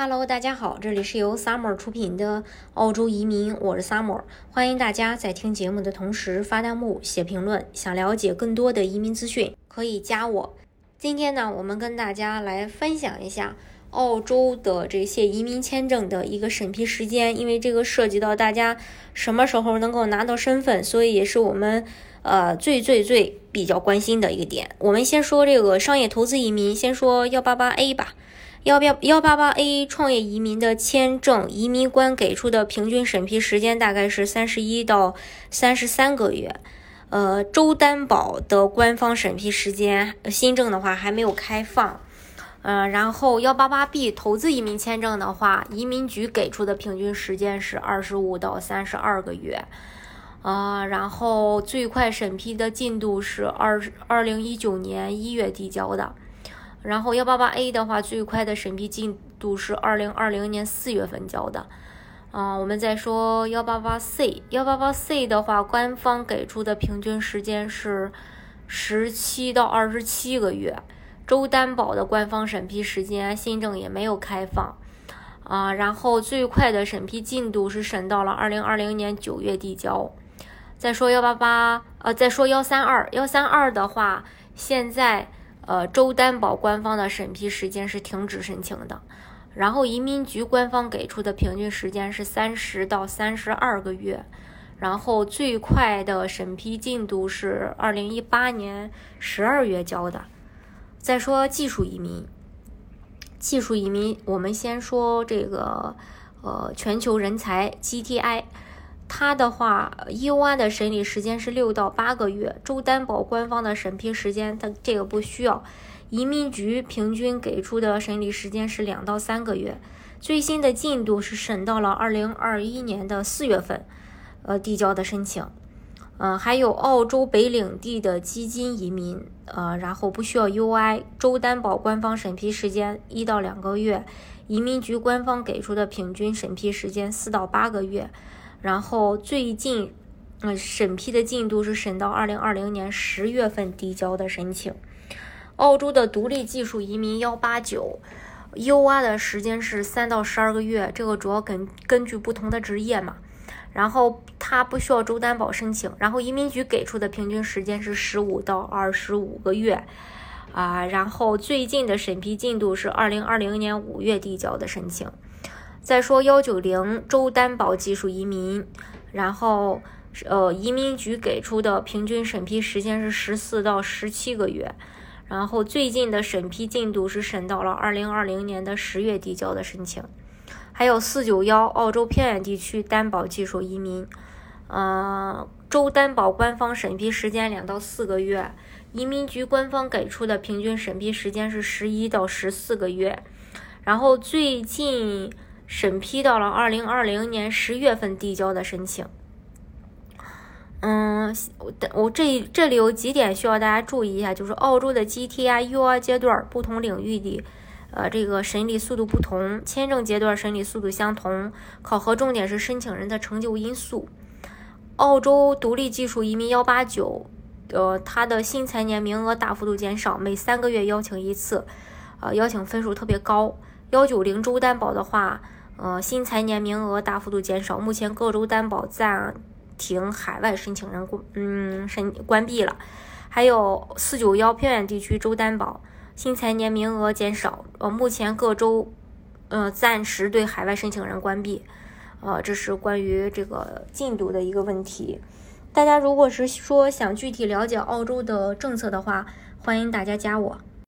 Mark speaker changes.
Speaker 1: Hello，大家好，这里是由 Summer 出品的澳洲移民，我是 Summer，欢迎大家在听节目的同时发弹幕、写评论。想了解更多的移民资讯，可以加我。今天呢，我们跟大家来分享一下澳洲的这些移民签证的一个审批时间，因为这个涉及到大家什么时候能够拿到身份，所以也是我们呃最最最比较关心的一个点。我们先说这个商业投资移民，先说幺八八 A 吧。幺八幺八八 A 创业移民的签证，移民官给出的平均审批时间大概是三十一到三十三个月。呃，州担保的官方审批时间，新政的话还没有开放。嗯，然后幺八八 B 投资移民签证的话，移民局给出的平均时间是二十五到三十二个月。啊，然后最快审批的进度是二二零一九年一月递交的。然后幺八八 A 的话，最快的审批进度是二零二零年四月份交的。啊，我们再说幺八八 C，幺八八 C 的话，官方给出的平均时间是十七到二十七个月。周担保的官方审批时间，新政也没有开放。啊，然后最快的审批进度是审到了二零二零年九月递交。再说幺八八，呃，再说幺三二，幺三二的话，现在。呃，州担保官方的审批时间是停止申请的，然后移民局官方给出的平均时间是三十到三十二个月，然后最快的审批进度是二零一八年十二月交的。再说技术移民，技术移民，我们先说这个呃全球人才 GTI。它的话，U I 的审理时间是六到八个月，州担保官方的审批时间，它这个不需要。移民局平均给出的审理时间是两到三个月，最新的进度是审到了二零二一年的四月份，呃，递交的申请。嗯，还有澳洲北领地的基金移民，呃，然后不需要 UI，州担保官方审批时间一到两个月，移民局官方给出的平均审批时间四到八个月。然后最近，嗯，审批的进度是审到二零二零年十月份递交的申请。澳洲的独立技术移民幺八九，UR 的时间是三到十二个月，这个主要根根据不同的职业嘛。然后它不需要州担保申请，然后移民局给出的平均时间是十五到二十五个月，啊，然后最近的审批进度是二零二零年五月递交的申请。再说幺九零州担保技术移民，然后呃，移民局给出的平均审批时间是十四到十七个月，然后最近的审批进度是审到了二零二零年的十月递交的申请。还有四九幺澳洲偏远地区担保技术移民，呃，州担保官方审批时间两到四个月，移民局官方给出的平均审批时间是十一到十四个月，然后最近。审批到了二零二零年十月份递交的申请。嗯，我我这这里有几点需要大家注意一下，就是澳洲的 GTI、UR 阶段不同领域的，呃，这个审理速度不同，签证阶段审理速度相同，考核重点是申请人的成就因素。澳洲独立技术移民幺八九，呃，它的新财年名额大幅度减少，每三个月邀请一次，呃，邀请分数特别高。幺九零州担保的话。呃，新财年名额大幅度减少，目前各州担保暂停海外申请人关，嗯，申关闭了。还有四九幺偏远地区州担保，新财年名额减少，呃，目前各州，呃，暂时对海外申请人关闭。呃，这是关于这个进度的一个问题。大家如果是说想具体了解澳洲的政策的话，欢迎大家加我。